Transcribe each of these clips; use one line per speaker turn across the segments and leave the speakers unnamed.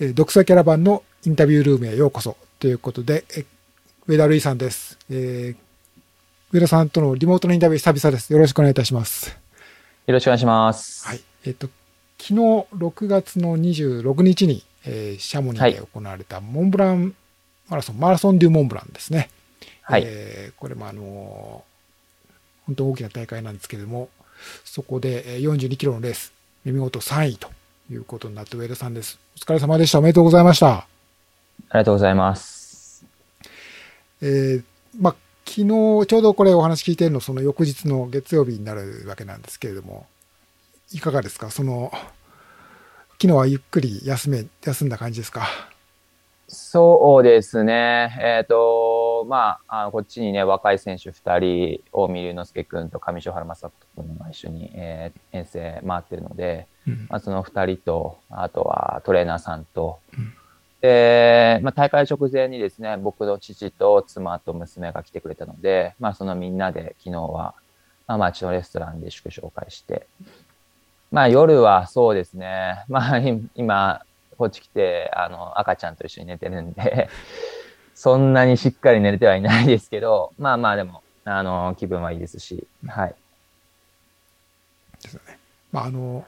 えー、独裁キャラバンのインタビュールームへようこそということで、え上田瑠衣さんです。えー、上田さんとのリモートのインタビュー久々です。よろしくお願いいたします。
よろしくお願いします。
はい。えっ、ー、と、昨日6月の26日に、えー、シャモニーで行われたモンブランマラソン、はい、マラソンデュモンブランですね。はい。えー、これもあのー、本当大きな大会なんですけれども、そこで42キロのレース、見事3位ということになって上田さんです。お疲れ様でした。おめでとうございました。あ
りがとうございます。
えー、まあ、昨日、ちょうどこれお話聞いてるの、その翌日の月曜日になるわけなんですけれども、いかがですか？その、昨日はゆっくり休め、休んだ感じですか？
そうですね。えっ、ー、と、まあ、あのこっちにね、若い選手2人、大見龍之介君と上條原正人君が一緒に、えー、遠征回ってるので、うん、まあ、その2人と、あとはトレーナーさんと、うん、で、まあ、大会直前にですね、僕の父と妻と娘が来てくれたので、まあ、そのみんなで昨日は、まあ、町のレストランで祝勝会して、まあ、夜はそうですね、まあ、今、こっち来て、あの、赤ちゃんと一緒に寝てるんでそんなにしっかり寝れてはいないですけど、まあまあでも、あの、気分はいいですし、はい。
ですよね。まああの、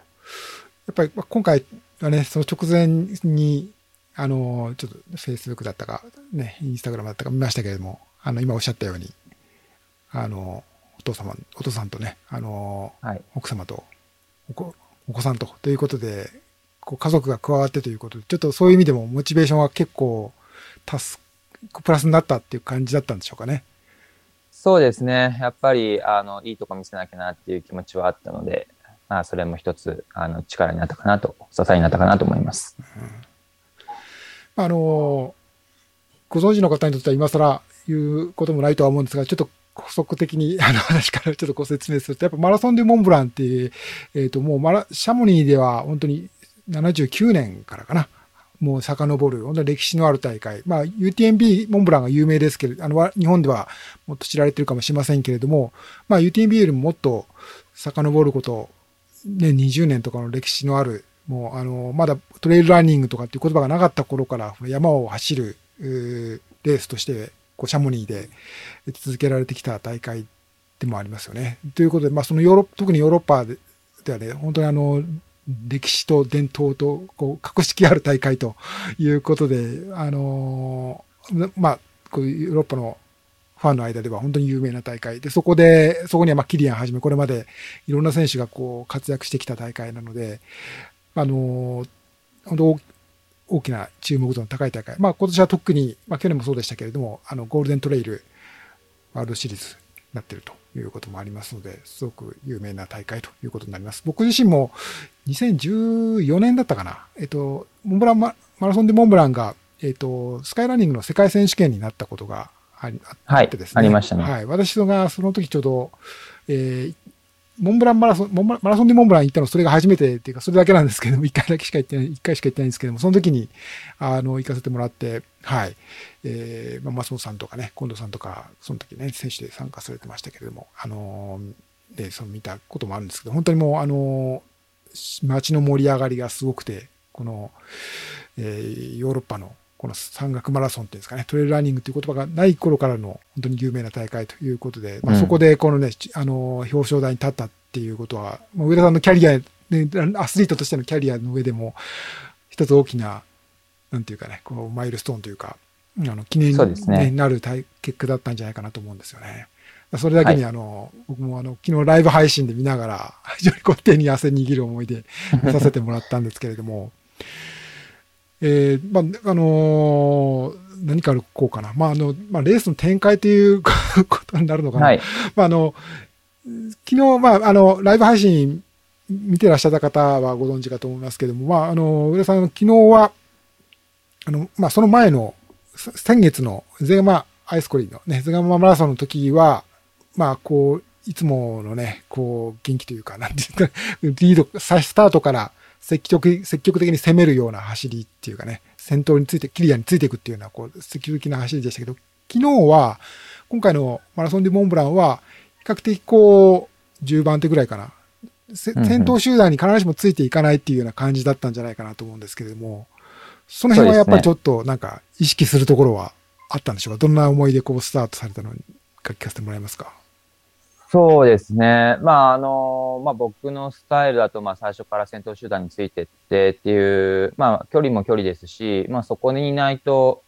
やっぱり今回はね、その直前に、あの、ちょっとフェイスブックだったか、ね、インスタグラムだったか見ましたけれども、あの、今おっしゃったように、あの、お父様、お父さんとね、あの、はい、奥様とお子、お子さんと、ということで、こう家族が加わってということで、ちょっとそういう意味でもモチベーションは結構、助プラスになったっていう感じだったんでしょうかね。
そうですね。やっぱり、あの、いいとこ見せなきゃなっていう気持ちはあったので、まあ、それも一つ、あの、力になったかなと、支えになったかなと思います。
うん、あの、ご存知の方にとっては今更言うこともないとは思うんですが、ちょっと補足的に、あの話からちょっとご説明すると、やっぱマラソンでモンブランっていう、えっ、ー、と、もうマラ、シャモニーでは本当に79年からかな。もう遡る、本当に歴史のある大会。まあ、UTMB モンブランが有名ですけれど、あの、日本ではもっと知られてるかもしれませんけれども、まあ、UTMB よりももっと遡ること、ね、20年とかの歴史のある、もう、あの、まだトレイルランニングとかっていう言葉がなかった頃から、山を走る、レースとして、こう、シャモニーで続けられてきた大会でもありますよね。ということで、まあ、そのヨーロッパ、特にヨーロッパではね、本当にあの、歴史と伝統と、こう、格式ある大会ということで、あのー、まあ、こういうヨーロッパのファンの間では本当に有名な大会で、そこで、そこにはまあキリアンはじめ、これまでいろんな選手がこう活躍してきた大会なので、あのー、本当大きな注目度の高い大会。まあ今年は特に、まあ去年もそうでしたけれども、あの、ゴールデントレイルワールドシリーズになってるということもありますので、すごく有名な大会ということになります。僕自身も2014年だったかな。えっと、モンブランマラソンでモンブランが、えっと、スカイランニングの世界選手権になったことがあってですね。
はい、ありましたね。
はい。私がその時ちょうど、えー、モンブランマラソン、マラソンでモンブラン行ったのそれが初めてっていうか、それだけなんですけども、一回だけしか行ってない、一回しか行ってないんですけども、その時に、あの、行かせてもらって、はい。えー、まあ、松本さんとかね、近藤さんとか、その時ね、選手で参加されてましたけれども、あのー、で、その見たこともあるんですけど、本当にもう、あのー、街の盛り上がりがすごくて、この、えー、ヨーロッパのこの山岳マラソンっていうんですかね、トレイルランニングっていう言葉がない頃からの本当に有名な大会ということで、まあ、そこでこのね、あの、表彰台に立ったっていうことは、まあ、上田さんのキャリア、ね、アスリートとしてのキャリアの上でも、一つ大きな、なんていうかね、こう、マイルストーンというか、あの、記念に、ね、なる結果だったんじゃないかなと思うんですよね。それだけにあの、はい、僕もあの、昨日ライブ配信で見ながら、非常にこう手に汗握る思いでさせてもらったんですけれども、えー、まあ、あのー、何かこうかな。まあ、あの、まあ、レースの展開という ことになるのかな。はい、まあ、あの、昨日、まあ、あの、ライブ配信見てらっしゃった方はご存知かと思いますけども、まあ、あの、上田さん、昨日は、あの、まあ、その前の、先月のゼガマアイスコリーのね、ゼガママラソンの時は、まあ、こう、いつものね、こう、元気というか、なんていうか、リード、スタートから積極積極的に攻めるような走りっていうかね、先頭について、キリアについていくっていうような、こう、積極的な走りでしたけど、昨日は、今回のマラソンデモンブランは、比較的こう、10番手ぐらいかな。先頭集団に必ずしもついていかないっていうような感じだったんじゃないかなと思うんですけれども、その辺はやっぱりちょっとなんか意識するところはあったんでしょうか？どんな思いでこうスタートされたのか聞かせてもらえますか？
そうですね。まあ、あの、まあ僕のスタイルだと、まあ最初から先頭集団についてってっていう、まあ距離も距離ですし、まあそこにいないと、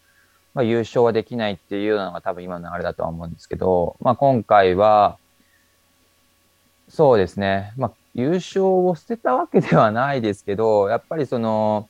まあ優勝はできないっていうのが多分今のあれだとは思うんですけど、まあ今回は、そうですね。まあ優勝を捨てたわけではないですけど、やっぱりその、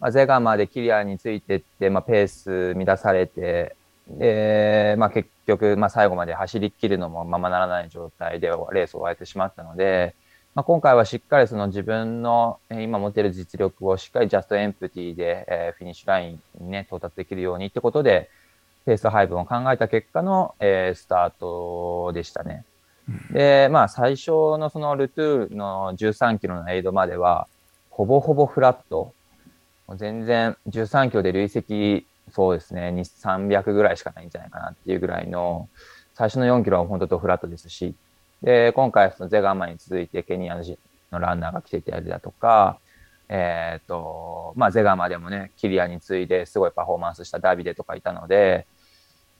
まあ、ゼガまでキリアについてって、まあペース乱されて、で、まあ結局、まあ最後まで走り切るのもままならない状態でレースを終えてしまったので、まあ今回はしっかりその自分の今持っている実力をしっかりジャストエンプティで、えー、フィニッシュラインにね、到達できるようにってことで、ペース配分を考えた結果の、えー、スタートでしたね。で、まあ最初のそのルトゥールの13キロのエイドまでは、ほぼほぼフラット。全然13キロで累積そうですね、300ぐらいしかないんじゃないかなっていうぐらいの、最初の4キロは本当とフラットですし、で、今回そのゼガンマンに続いてケニアのランナーが来てたりだとか、えっ、と、まあ、ゼガマでもね、キリアに次いですごいパフォーマンスしたダビデとかいたので、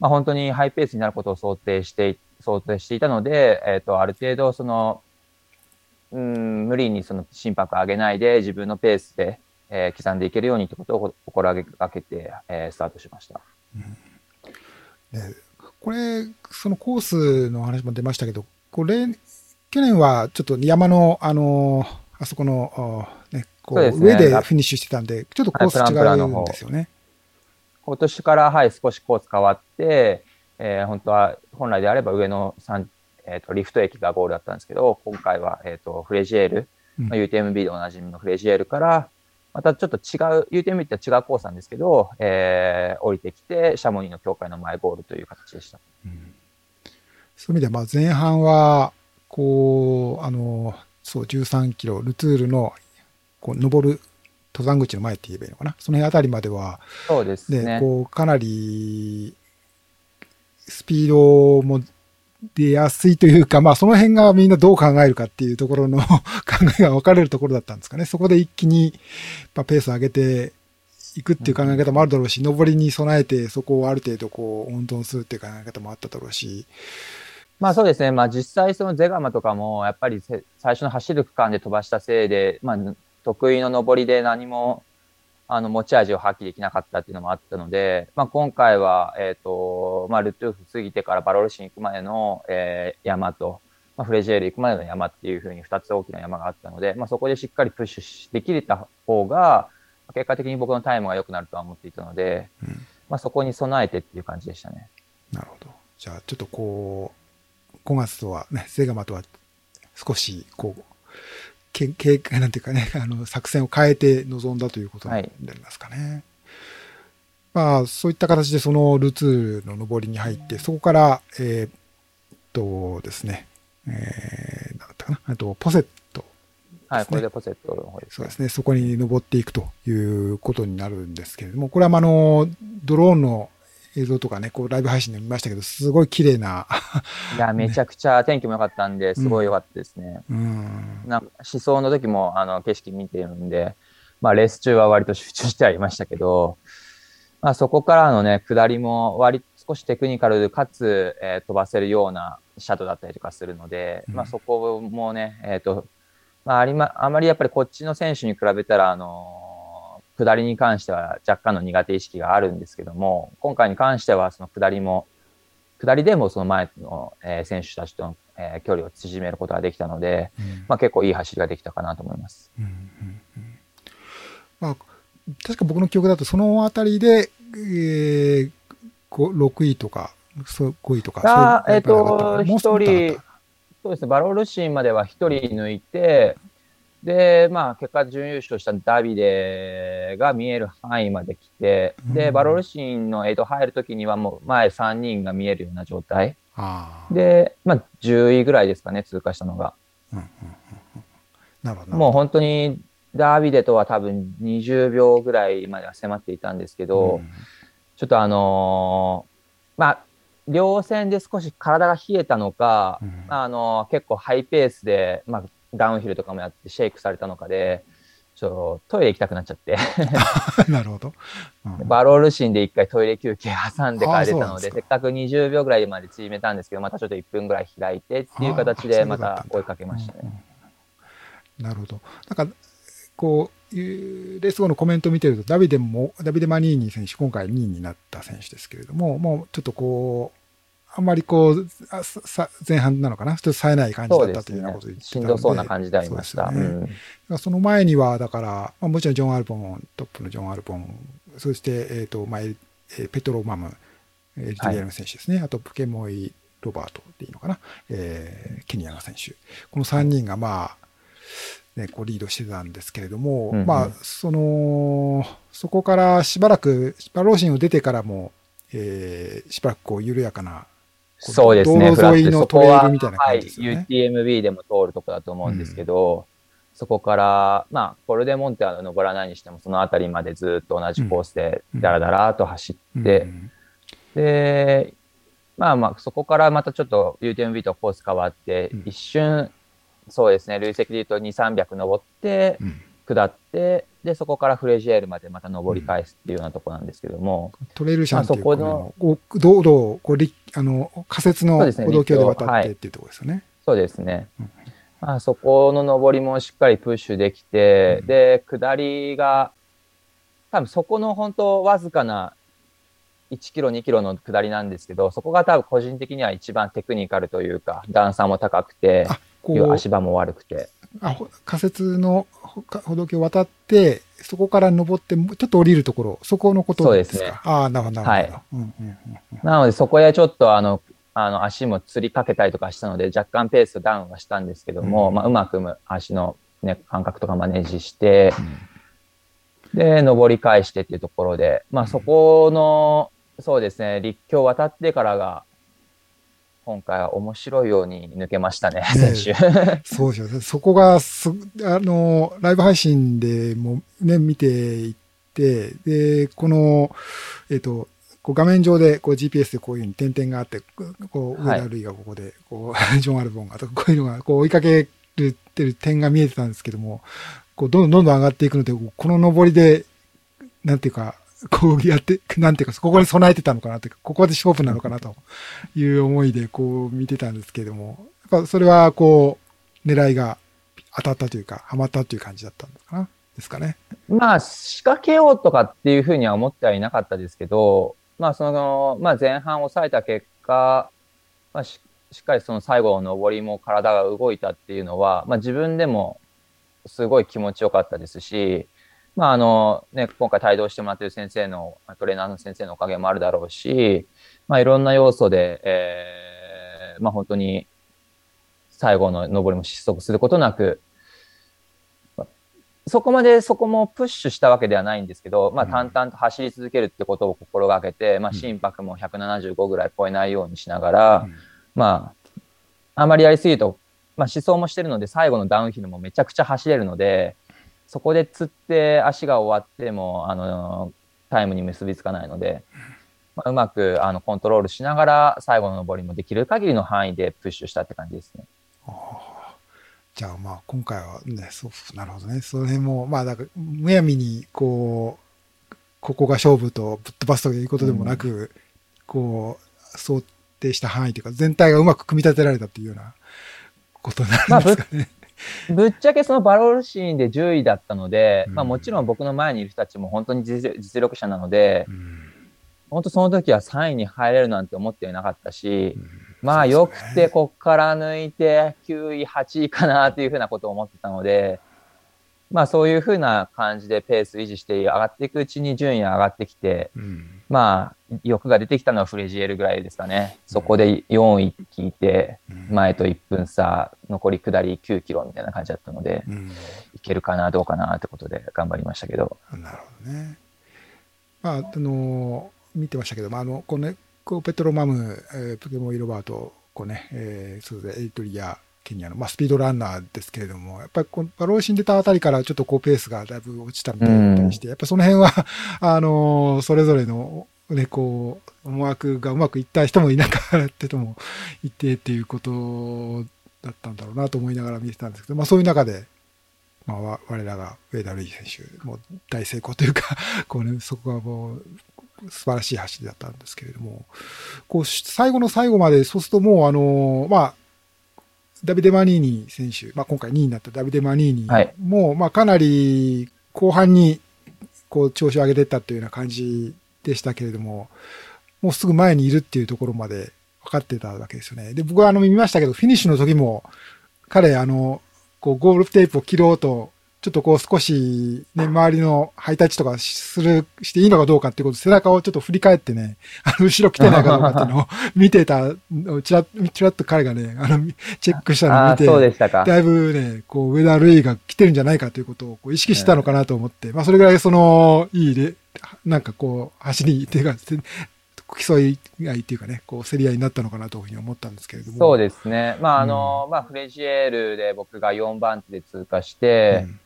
まあ、本当にハイペースになることを想定して、想定していたので、えっ、と、ある程度その、うん、無理にその心拍上げないで自分のペースで、えー、刻んでいけるようにということを心がけて、えー、スタートしました。うん
ね、これ、そのコースの話も出ましたけど、これ、去年はちょっと山の、あのー、あそこの、ね、こう、ね、上でフィニッシュしてたんで、ちょっとコース違うんですよね。
今年から、はい、少しコース変わって、えー、本当は、本来であれば上の3、えっ、ー、と、リフト駅がゴールだったんですけど、今回は、えっ、ー、と、フレジエール、うん、UTMB でおなじみのフレジエールから、またちょっと違う、UTM って違うコースなんですけど、えー、降りてきて、シャモニーの境界の前ゴールという形でした。うん、
そういう意味では、まあ前半は、こう、あの、そう、13キロ、ルツールの、こう、登る登山口の前って言えばいいのかな？その辺あたりまでは、
そうですね。
ねこう、かなり、スピードも出やすいというか、まあその辺がみんなどう考えるかっていうところの 考えが分かれるところだったんですかね。そこで一気に、ま、ペースを上げていくっていう考え方もあるだろうし、上りに備えてそこをある程度こう温存するっていう考え方もあっただろうし。
まあそうですね。まあ実際そのゼガマとかもやっぱり最初の走る区間で飛ばしたせいで、まあ得意の上りで何もあの、持ち味を発揮できなかったっていうのもあったので、まあ、今回は、えっ、ー、と、まあ、ルトゥーフ過ぎてからバロルシン行くまでの、えー、山と、まあ、フレジェール行くまでの山っていうふうに二つ大きな山があったので、まあ、そこでしっかりプッシュできた方が、結果的に僕のタイムが良くなるとは思っていたので、うん、まあ、そこに備えてっていう感じでしたね。
なるほど。じゃあ、ちょっとこう、5月とはね、セガマとは少し、こう、けけ なんていうかね、あの、作戦を変えて臨んだということになりますかね。はい、まあ、そういった形でそのルーツの上りに入って、そこから、えー、っとですね、えー、なんだったかな、あと、ポセット、ね、
はい、これでポセットの
方です、ね、そうですね、そこに登っていくということになるんですけれども、これはあの、ドローンの映像とかね、こうライブ配信で見ましたけど、すごい綺麗な
いや、めちゃくちゃ天気も良かったんで、すごい良かったですね。うん。なんか思想の時も、あの、景色見てるんで、まあ、レース中は割と集中してはいましたけど、まあ、そこからのね、下りも割少しテクニカルかつ、えー、飛ばせるようなシャドウだったりとかするので、うん、まあ、そこもね、えっ、ー、と、まあ、ありま、あまりやっぱりこっちの選手に比べたら、あの下りに関しては若干の苦手意識があるんですけども、今回に関してはその下りも、下りでもその前の、えー、選手たちとの、えー、距離を縮めることができたので、うん、まあ結構いい走りができたかなと思います。うんうんうん、
まあ、確か僕の記憶だとそのあたりで、えー、6位とか、5位とか。
あえっ、ー、と、一人、そうですね、バロールシーンまでは1人抜いて、で、まあ、結果準優勝したダビデが見える範囲まで来て、で、バロルシンのエイド入るときにはもう前3人が見えるような状態。で、まあ、10位ぐらいですかね、通過したのが。もう本当にダービデとは多分20秒ぐらいまでは迫っていたんですけど、うん、ちょっとあのー、まあ、両戦で少し体が冷えたのか、うん、あのー、結構ハイペースで、まあ、ダウンヒルとかもやってシェイクされたのかで、ちょっとトイレ行きたくなっちゃって
なるほど。うん
バロールシーンで一回トイレ休憩挟んでから出たので、せっかく20秒ぐらいまで縮めたんですけど、またちょっと1分ぐらい開いてっていう形でま
た
追いかけましたね。
なるほど。なんか、こう、レース後のコメントを見てると、ダビデも、ダビデ・マニーニ選手、今回2位になった選手ですけれども、もうちょっとこう、あんまりこう、あささ前半なのかな？ちょっと冴えない感じだったというような
ね
ことを言っ。て
し
たので
んどそうな感じでありました。
そねだからその前には、だから、まあ、もちろんジョン・アルボン、トップのジョン・アルボン、そして、えっ、と、まあ、えーペトロ・マム、えーリトリアルの選手ですね。あと、プケモイ・ロバートでいいのかな？えーケニアの選手。この3人が、まあ、ね、こうリードしてたんですけれども、
うんうん
まあ、その、そこからしばらく、バローシンを出てからも、えーしばらくこう緩やかな、こ
そうですね、そこは
ね。
はい、UTMB でも通るとこだと思うんですけど、そこから、まあ、コルデモンテは登らないにしても、その辺りまでずっと同じコースで、だらだらと走って、
うん。
で、まあまあ、そこからまたちょっと UTMB とコース変わって、
うん。
一瞬、そうですね、累積で言うと2、300登って、
うん
下って、で、そこからフレジエールまでまた登り返すっていうようなとこなんですけども、
トレイルシャンっていう
まあそこの
道路をこうりあの仮設の
そうですね
歩道橋で渡
はい
ってっていうところですよね。
そうですね。
うん。
まあ、そこの登りもしっかりプッシュできて、
うん。
で、下りが、多分そこの本当わずかな1キロ、2キロの下りなんですけど、そこが多分個人的には一番テクニカルというか、段差も高くて、
あこう
足場も悪くて。
あほ仮設の歩道橋を渡って、そこから登って、もうちょっと降りるところ、そこのことですか？
そうですね
ああ、なるほど、なるほど。
はい
うんうんうんうん
なのでそこでちょっとあの、あの足もつりかけたりとかしたので、若干ペースダウンはしたんですけども、
うん
まあ、うまくむ足の、ね、感覚とかマネージして、で、登り返してっていうところで、まあそこの、そうですね、立教渡ってからが、今回は面白いように抜けましたね、
ね
選手。
そうですよね。そこがす、あの、ライブ配信でもね、見ていって、で、この、えっ、と、こう画面上でこう GPS でこういうふうに点々があって、こう、
はい
上田類がここで、こう、ジョン・アルボンがとか、こういうのが、こう追いかけるってる点が見えてたんですけども、こう、どんどんどん上がっていくので、この上りで、なんていうか、こうやって、なんていうか、ここに備えてたのかなと。いうか、ここで勝負なのかなという思いで、こう見てたんですけれども、やっぱそれは、こう、狙いが当たったというか、ハマったという感じだったんかな。ですかね。
まあ仕掛けようとかっていうふうには思ってはいなかったですけど、まあその、まあ前半抑えた結果、まあししっかりその最後の上りも体が動いたっていうのは、まあ自分でもすごい気持ちよかったですし、まああのね、今回帯同してもらってる先生の、トレーナーの先生のおかげもあるだろうし、まあいろんな要素で、えー、まあ本当に最後の上りも失速することなく、そこまでそこもプッシュしたわけではないんですけど、まあ
うん。
淡々と走り続けるってことを心がけて、まあ
うん。
心拍も175ぐらい超えないようにしながら、
うん。
まあ、あまりやりすぎると、まあ思想もしてるので、最後のダウンヒルもめちゃくちゃ走れるので、そこで釣って足が終わっても、あの、タイムに結びつかないので、まあ、うまくあのコントロールしながら、最後の上りもできる限りの範囲でプッシュしたって感じですね。
ああじゃあまあ今回はね、そう、なるほどね。その辺も、まあなんか、むやみに、こう、ここが勝負とぶっ飛ばすということでもなく、こう、想定した範囲というか、全体がうまく組み立てられたというようなことになるんですかね。
ぶっちゃけそのバロールシーンで10位だったので、
うん。
まあもちろん僕の前にいる人たちも本当に実実力者なので、
うん。
本当その時は3位に入れるなんて思っていなかったし、
うん。
まあよくてこっから抜いて9位、8位かなっていうふうなことを思ってたので、まあそういうふうな感じでペース維持して上がっていくうちに順位が上がってきて、
うん
まあ欲が出てきたのはフレジエルぐらいですかね。そこで4位聞いて、
うん
前と1分差、残り下り9キロみたいな感じだったので、
うん
いけるかな、どうかなってことで頑張りましたけど。
なるほどね。まあ、あの、見てましたけど、まあ、あの、このね、こうペトロマム、えープケモイ・ロバート、こうね、えーそうで、エリトリア、ケニアの、まあ、スピードランナーですけれども、やっぱりこのバローシン出たあたりからちょっとこうペースがだいぶ落ちたみたいだったりして、やっぱその辺は、あの、それぞれの、ね、こう、思惑がうまくいった人もいなかった人もいてっていうことだったんだろうなと思いながら見てたんですけど、まあそういう中で、まあ、わ我らが上田瑠衣選手、もう大成功というか、こうね、そこがもう、素晴らしい走りだったんですけれども、こう、最後の最後まで、そうするともう、あの、まあ、ダビデ・マニーニ選手、まあ、今回2位になったダビデ・マニーニ
はい
も、まあ、かなり後半に、こう、調子を上げていったというような感じでしたけれども、もうすぐ前にいるっていうところまで分かってたわけですよね。で、僕はあの見ましたけど、フィニッシュの時も、彼、あの、こう、ゴールテープを切ろうと、ちょっとこう少しね、周りのハイタッチとかする、していいのかどうかっていうことで背中をちょっと振り返ってね、あの、後ろ来てないかどうかっていうのを 見てたちらっ、ちらっと彼がね、あの、チェックしたのを見て、
そうでしたか。
だいぶね、こう、上田瑠衣が来てるんじゃないかということをこう意識したのかなと思って、まあ、それぐらいその、いいレ、なんかこう、走り、っていうか、せ競い合いっていうかね、こう、競り合いになったのかなというふうに思ったんですけれども。
そうですね。まあ、あの、まあ、フレジエールで僕が4番手で通過して、
うん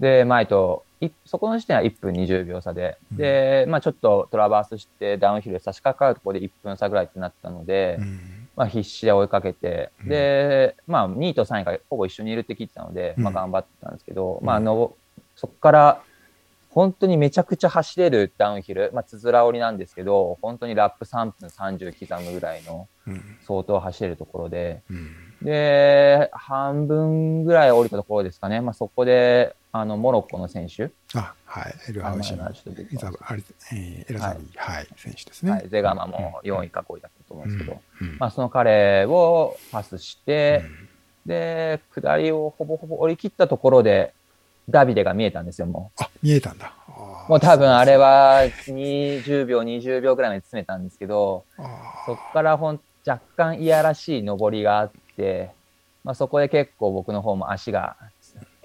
で、前と、いそこの時点は1分20秒差で、で、まあ、ちょっとトラバースしてダウンヒルで差し掛かるところで1分差ぐらいってなったので、
うん。
まあ、必死で追いかけて、
うん。
で、まあ、2位と3位がほぼ一緒にいるって聞いてたので、
うん。
まあ、頑張ってたんですけど、
ん。
まあ、あの、そこから、本当にめちゃくちゃ走れるダウンヒル、まあ、つづら折りなんですけど、本当にラップ3分30刻むぐらいの
うん。
相当走れるところで、
うん。
で、半分ぐらい降りたところですかね。まあ、そこで、あの、モロッコの選手、
あ、はい。エルハウシエラザビー、はい、選手ですね。
はい、ゼガマも4位か5位だったと思うんですけど、
うん。
まあ、その彼をパスして、
うん。
で、下りをほぼほぼ降り切ったところで、ダビデが見えたんですよ、も
あ、見えたんだ。
もう多分あれは20秒、20秒ぐらいまで詰めたんですけど、
あ
そこからほん若干いやらしい上りがあって、まあ、そこで結構僕の方も足が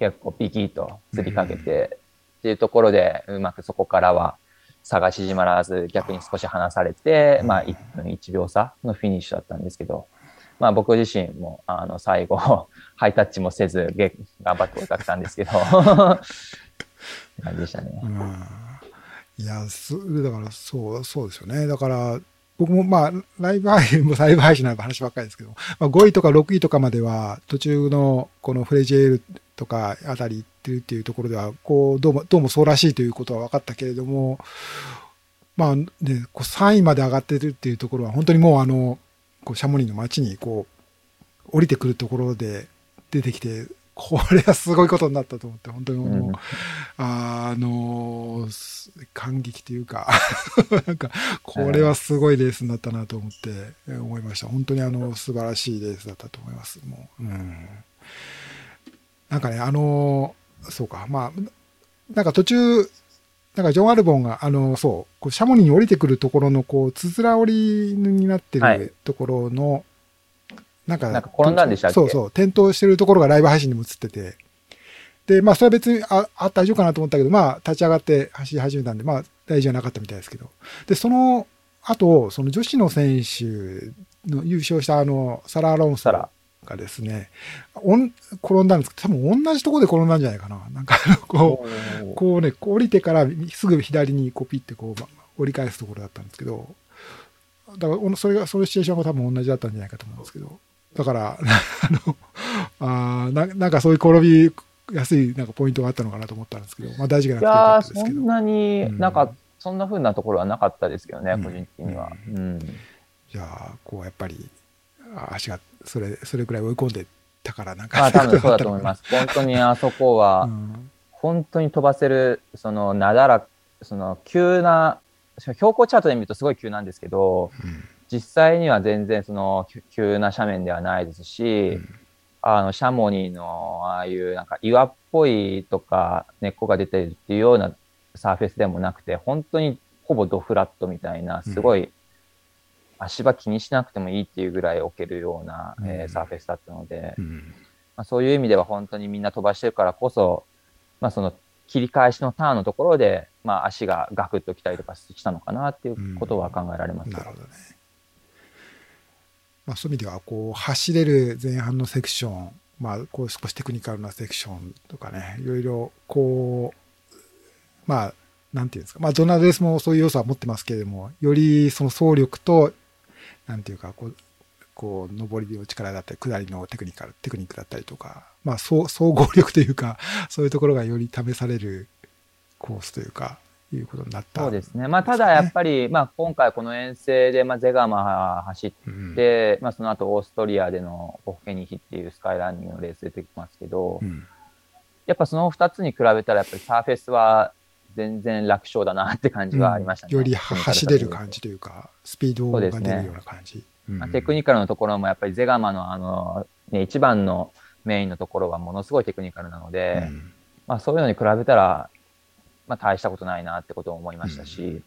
結構ピキッとつりかけて、っていうところでうまくそこからは差が縮まらず逆に少し離されて、まあ1分1秒差のフィニッシュだったんですけど、まあ僕自身もあの最後 ハイタッチもせずげ頑張って追いかけたんですけど、感じでしたね
ー。うんいや、そだから、そう、そうですよね。だから、僕もまあ、ライブ配信も ライブ配信なの話ばっかりですけど、まあ、5位とか6位とかまでは、途中のこのフレジエールとかあたり行ってるっていうところでは、こう、どうも、どうもそうらしいということは分かったけれども、まあ、ね、こう3位まで上がってるっていうところは、本当にもうあの、こう、シャモニーの街にこう、降りてくるところで出てきて、これはすごいことになったと思って、本当にもう、
うん
あのす感激というか、なんか、これはすごいレースになったなと思ってえ思いました。本当にあの、素晴らしいレースだったと思います。もう、うん。なんかね、あのそうか、まあ、なんか途中、なんかジョン・アルボンが、あの、そう、こうシャモニーに降りてくるところの、こう、つづら折りになって
はい
るところの、なんか、
なんか転んだんでしたっけ？
そうそう、転倒してるところがライブ配信にも映ってて、で、まあ、それは別に、あ、あ、大丈夫かなと思ったけど、まあ、立ち上がって走り始めたんで、まあ、大事じゃなかったみたいですけど。で、その後、その女子の選手の優勝したあの、サラ・アロンソ
サラ。
がですね、おん転んだんですけど、多分同じところで転んだんじゃないかな。なんか、こう、こうね、こう降りてからすぐ左にこうピッてこう、ま折り返すところだったんですけど、だからおそれが、そのシチュエーションが多分同じだったんじゃないかと思うんですけど、だから、あの、あーななんかそういう転びやすいなんかポイントがあったのかなと思ったんですけど、まあ大事がなくてよか
いやー、
ったですけど
そん。なに
うん
なんか、そんな風なところはなかったですけどね、
うん
個人的には。
う
うん。
じゃあ、こうやっぱり、あ足がそれ、それくらい追い込んでたからなんか。
まあ、多分そうだと思います。本当にあそこは
う、ん
本当に飛ばせる、その、なだら、その、急な、標高チャートで見るとすごい急なんですけど、
うん
実際には全然その、き急な斜面ではないですし、
うん。
あの、シャモニーの、ああいうなんか岩っぽいとか根っこが出てるっていうようなサーフェスでもなくて、本当にほぼドフラットみたいな、すごい、足場気にしなくてもいいっていうぐらい置けるような、えー
うん
サーフェスだったので、
うん。
まあ、そういう意味では本当にみんな飛ばしてるからこそ、まあその切り返しのターンのところで、まあ足がガクッときたりとかしたのかなっていうことは考えられます。
なるほどね。まあ、そういう意味では、こう、走れる前半のセクション、まあ、こう、少しテクニカルなセクションとかね、いろいろ、こう、まあ、なんていうんですか、まあ、どんなレースもそういう要素は持ってますけれども、よりその走力と、なんていうか、こう、こう、上りの力だったり、下りのテクニカル、テクニックだったりとか、まあ、総総合力というか、そういうところがより試されるコースというか、いうことになった、
そうですね。まあ、ただやっぱり、まあ、今回この遠征で、まあ、ゼガマ走って、うん、まあ、その後オーストリアでのホフケニヒっていうスカイランニングのレース出てきますけど、うん、やっぱその2つに比べたら、やっぱりサーフェスは全然楽勝だなって感じはありましたね。
うん、より走れる感じというか、スピードが出るような感じ。
まあ、テクニカルのところもやっぱりゼガマのあの、ね、一番のメインのところはものすごいテクニカルなので、まあ、そういうのに比べたらまあ、大したことないなってことを思いましたし、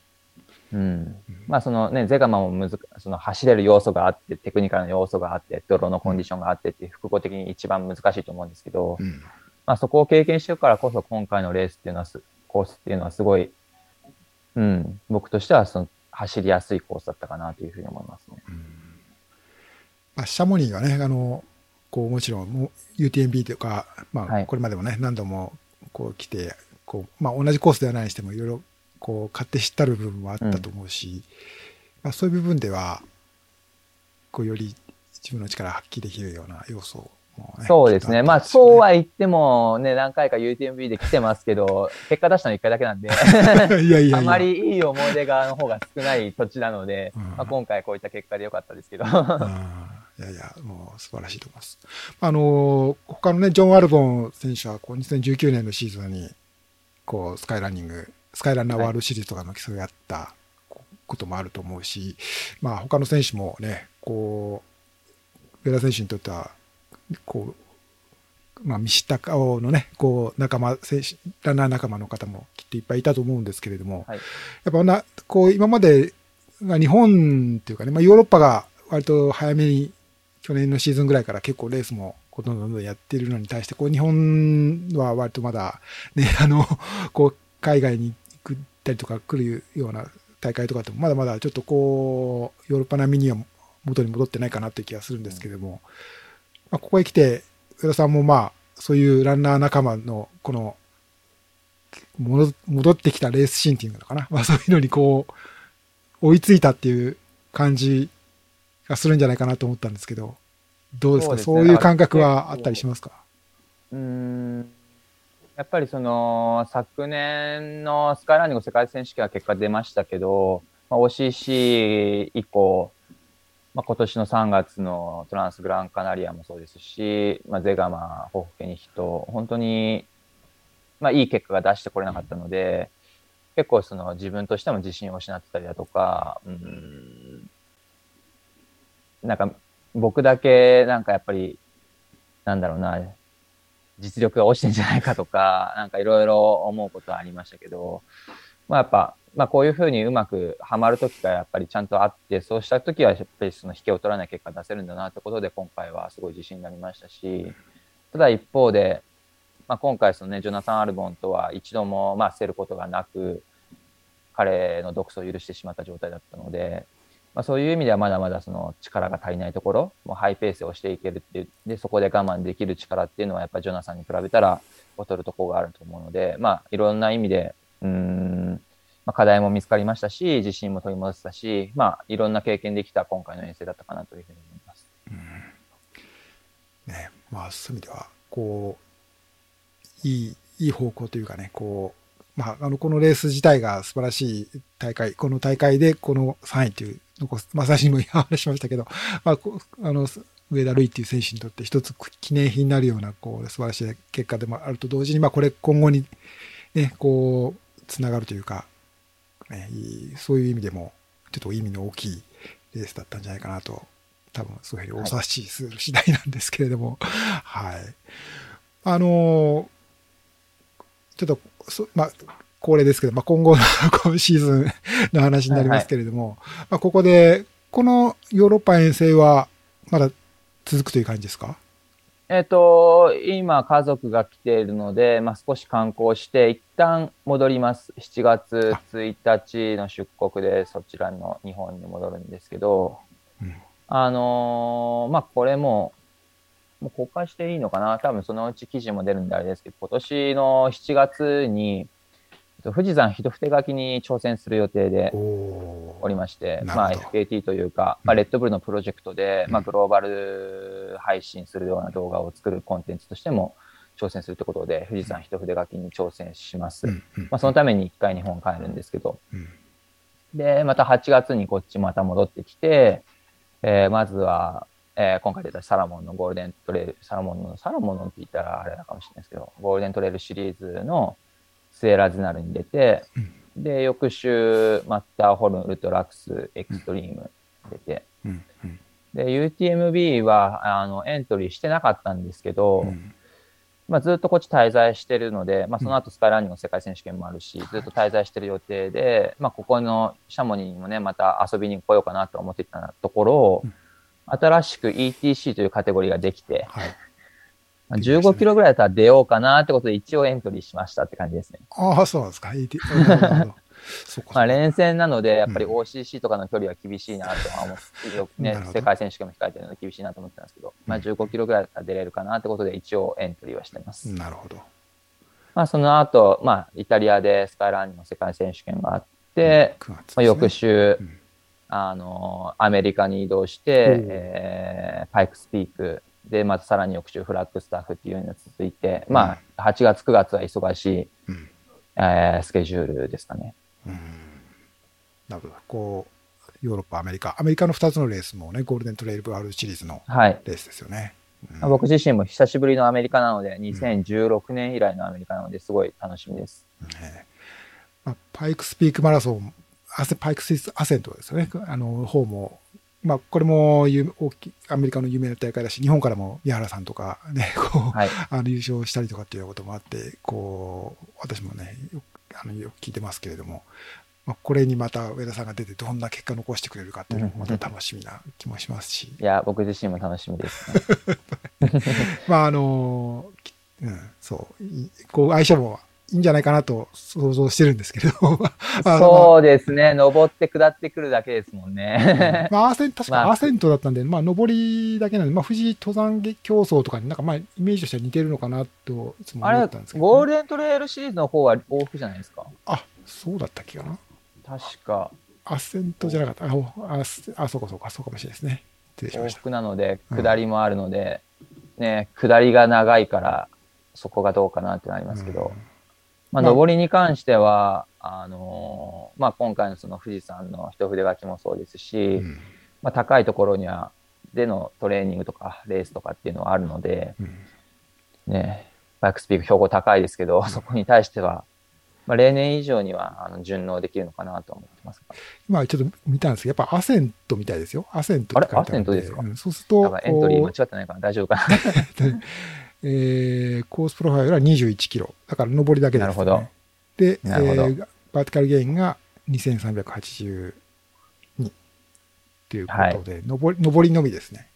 うん、うん、まあそのね、ゼガマもむずその走れる要素があって、テクニカルの要素があって、泥のコンディションがあってっていう複合的に一番難しいと思うんですけど、うん、まあそこを経験してるからこそ今回のレースっていうのはコースっていうのはすごい、うん、僕としてはその走りやすいコースだったかなというふうに思いますね。うん、
まあ、シャモニーがね、あの、こうもちろん UTMB とか、まあ、これまでもね、はい、何度もこう来てこう、まあ、同じコースではないにしてもいろいろこう勝手知ったる部分もあったと思うし、うん、まあ、そういう部分ではこうより自分の力発揮できるような要素
ね、そうですね。まあ、そうは言っても、ね、何回か UTMB で来てますけど、結果出したの1回だけなんで いやいやあまりいい思い出がの方が少ない土地なので、うん、まあ、今回こういった結果でよかったですけど。い
やいや、もう素晴らしいと思います。あの、他のね、ジョン・アルボン選手は、こう、2019年のシーズンに、こう、スカイランニング、スカイランナーワールドシリーズとかの競い合ったこともあると思うし、まあ他の選手もね、こう、上田選手にとっては、こう、まあ、見知った顔のね、こう、仲間、選手、ランナー仲間の方もきっといっぱいいたと思うんですけれども、はい、やっぱな、こう、今まで、日本っていうかね、まあ、ヨーロッパが割と早めに、去年のシーズンぐらいから結構レースもこうどんどんどんやってるのに対して、こう日本は割とまだね、あの、こう海外に行ったりとか来るような大会とかってもまだまだちょっとこう、ヨーロッパ並みには元に戻ってないかなという気がするんですけども、まあ、ここへ来て、上田さんもまあ、そういうランナー仲間のこの、戻ってきたレースシンっていうのかな。まあそういうのにこう、追いついたっていう感じがするんじゃないかなと思ったんですけど、どうですか？そう、ね,、いう感覚はあったりしますか？
うん。やっぱりその昨年のスカイランニング世界選手権は結果出ましたけど、まあ、OCC 以降、まあ、今年の3月のトランスグランカナリアもそうですし、まあ、ゼガマ、ホフケニヒと、本当に、まあ、いい結果が出してこれなかったので、結構その自分としても自信を失ってたりだとか、うん、なんか僕だけなんかやっぱり、なんだろうな、実力が落ちてんじゃないかとか、なんかいろいろ思うことはありましたけど、まあやっぱ、まあこういうふうにうまくはまるときがやっぱりちゃんとあって、そうしたときはやっぱりその引けを取らない結果出せるんだなってことで今回はすごい自信になりましたし、ただ一方で、まあ今回そのね、ジョナサン・アルボンとは一度もまあ捨てることがなく、彼の独走を許してしまった状態だったので、まあ、そういう意味ではまだまだその力が足りないところ、もうハイペースをしていけるっていう、で、そこで我慢できる力っていうのはやっぱジョナサンに比べたら劣るところがあると思うので、まあ、いろんな意味で、うん、まあ、課題も見つかりましたし、自信も取り戻せたし、まあ、いろんな経験できた今回の遠征だったかなというふうに思います。
うん、ね、まあ、そういう意味では、こう、いい、いい方向というかね、こう、まあ、あの、このレース自体が素晴らしい大会、この大会でこの3位という残す、まあ、最初にも話しましたけど、まあ、あの、上田瑠衣っていう選手にとって一つ記念品になるような、こう、素晴らしい結果でもあると同時に、まあ、これ今後にね、こう、つながるというか、ね、そういう意味でも、ちょっと意味の大きいレースだったんじゃないかなと、多分そういうふうにお察しする次第なんですけれども、はい。あの、ちょっと、まあ、恒例ですけど、まあ、今後の 今シーズンの話になりますけれども、はいはい、まあ、ここで、このヨーロッパ遠征はまだ続くという感じですか？
えっ、と、今家族が来ているので、まあ、少し観光して、一旦戻ります。7月1日の出国でそちらの日本に戻るんですけど、うん、あのー、まあ、これも、もう公開していいのかな？多分そのうち記事も出るんであれですけど、今年の7月に、富士山一筆書きに挑戦する予定でおおりまして、まあ、FKT というか、まあ、レッドブルのプロジェクトで、まあ、グローバル配信するような動画を作るコンテンツとしても挑戦するということで、富士山一筆書きに挑戦します。まあ、そのために一回日本帰るんですけど、
うん。
で、また8月にこっちまた戻ってきて、えーまずは、えー今回出たサラモンのゴールデントレイル、サラモンの、サラモンのって言ったらあれだかもしれないですけど、ゴールデントレイルシリーズのスエラズナルに出て、で、翌週、マッターホルンウルトラックスエクストリーム出て、で、UTMB は、あの、エントリーしてなかったんですけど、
うん。
まあ、ずっとこっち滞在してるので、まあ、その後スカイランニングの世界選手権もあるし、ずっと滞在してる予定で、まあ、ここのシャモニーにもね、また遊びに来ようかなと思っていたところ、
うん。
新しく ETC というカテゴリーができて、
はい。
まあ、15キロぐらいだったら出ようかなってことで一応エントリーしましたって感じですね。
ああ、そうなんですか。そ。
まあ、連戦なので、やっぱり
うん
OCC とかの距離は厳しいなとは思って、ね世界選手権も控えてるので厳しいなと思ってたんですけど、まあ、15キロぐらいだったら出れるかなってことで一応エントリーはしてます。
なるほど。
まあ、その後、まあ、イタリアでスカイランニングの世界選手権があって、
9月ですね
まあ、翌週、
うん
あの、アメリカに移動して、えーパイクスピークで、またさらに翌週フラッグスタッフっていうのが続いて、まあ、8月、9月は忙しい、
うん
えースケジュールですかね。
うんなるほど。こう、ヨーロッパ、アメリカ。アメリカの2つのレースもね、ゴールデントレイルワールドシリーズの
はい。
レースですよね。うん
まあ僕自身も久しぶりのアメリカなので、2016年以来のアメリカなので、すごい楽しみです。
ねまあ、パイクスピークマラソン、アセパイクスアセントですよね。あの、方も、まあ、これも有大きいアメリカの有名な大会だし、日本からも宮原さんとかね、こう、
はい。
あの優勝したりとかっていうこともあって、こう、私もね、よくあのよく聞いてますけれども、まあ、これにまた上田さんが出てどんな結果を残してくれるかっていうのもまた楽しみな気もしますし、
いや、僕自身も楽しみです、ね。
まああの、きうん、そう、いこう相性もいいんじゃないかなと想像してるんですけれど
そうですね。登って下ってくるだけですもんね。
まあ、アーセン確か
まあ
アーセントだったんで、まあ、上りだけなんで、まあ、富士登山競争とかになんか、まあ、イメージとしては似てるのかなと、いつも
あれ
思ったんです、けど、
ゴールデントレイルシリーズの方は往復じゃないですか？
あ、そうだったっけかな？
確か。
アセントじゃなかった。あ、おあ、すあそうかそうか、そうかもしれないですね。失礼しました。
往復なので、
うん
下りもあるので、ね、下りが長いから、そこがどうかなってなりますけど、まあ、
まあ
上りに関しては、あのーまあ、今回のその富士山の一筆書きもそうですし、
うん、
まあ、高いところには、でのトレーニングとかレースとかっていうのはあるので、
うん。
ね、バイクスピーク標高高いですけど、そこに対しては、まあ、例年以上にはあの順応できるのかなと思ってますが。
今ちょっと見たんですけど、やっぱアセントみたいですよ。アセントあ
れ？アセントですか？
うん。そうすると、
エントリー間
こ
違ってないかな？大丈夫かな？
う えーコースプロファイルは21キロ。だから上りだけです、ね。
なるほど。
で、えーバーティカルゲインが2382ということで、上り上りのみですね。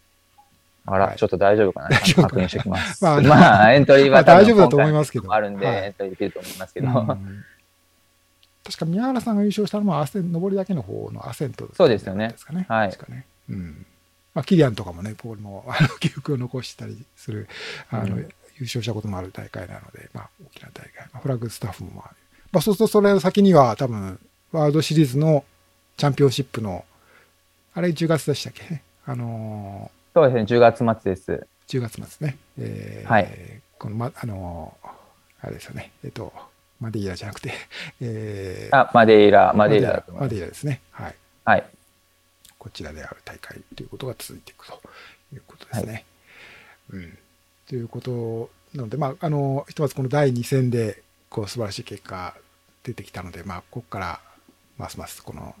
あら、
はい
ちょっと大丈夫かな確認しておきます。
ま
まあ、
あ
エントリー
まあ
は
大丈夫だと思いますけど
あるんで、
はい
エントリーできると思いますけど、
うん確か宮原さんが優勝したのもアセン上りだけの方のアセント
そうですよね
ですかね。
はい
確かね。うん。まあ、キリアンとかもね、ポールもあの記憶を残したりする、あの、
うん
優勝したこともある大会なので、まあ、大きな大会。まあ、フラッグスタッフもまあ、まあ、そうするとそれの先には多分、ワールドシリーズのチャンピオンシップの、あれ10月でしたっけ？ね。あの
そうですね、10月末です。
ー、10月末ね。えー
はい
この、ま、あのーあれですよね。えっ、と、マデイラじゃなくて、えー
あ、マデイラ、マデイラ。
マデイラですね。はい。
はい。
こちらである大会ということが続いていくということですね。うん。ということなので、まあ、あの、ひとまずこの第2戦で、こう、素晴らしい結果出てきたので、まあ、ここから、ますますこの、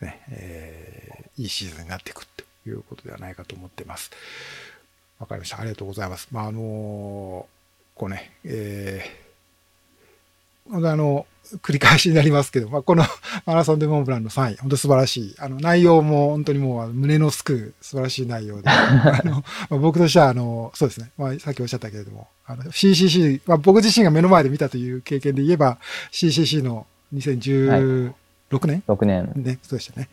ね、えーいいシーズンになっていくということではないかと思っています。わかりました。ありがとうございます。まあ、あのこうね、えーあの、繰り返しになりますけど、まあ、この マラソンでモンブランの3位、本当素晴らしい。あの、内容も本当にもう胸のすく素晴らしい内容で、あの、まあ、僕としては、あの、そうですね、まあ、さっきおっしゃったけれども、あの、CCC、まあ、僕自身が目の前で見たという経験で言えば、CCC の2016年、
6年。
ね、そうでしたね。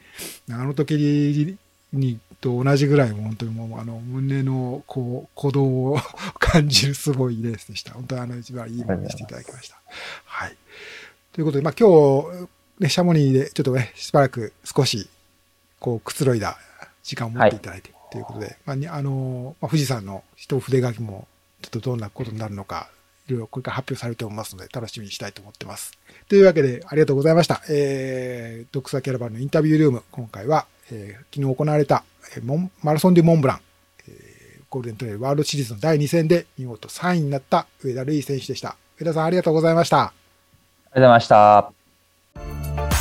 あの時にと同じぐらい、本当にもう、あの、胸の、こう、鼓動を感じるすごいレースでした。本当にあの、一番いいものにしていただきました。はい。ということで、まあ今日、ね、シャモニーでちょっとね、しばらく少し、こう、くつろいだ時間を持っていただいて、ということで、まあ、にあの、まあ、富士山の一筆書きも、ちょっとどんなことになるのか、いろいろこれから発表されておりますので、楽しみにしたいと思ってます。というわけで、ありがとうございました。えー、ドクサキャラバンのインタビュールーム、今回は、えー、昨日行われた、えー、モンマラソン・デュ・モンブラン、えー、ゴールデントレイルワールドシリーズの第2戦で見事3位になった上田瑠衣選手でした。上田さんありがとうございました。ありが
とうございました。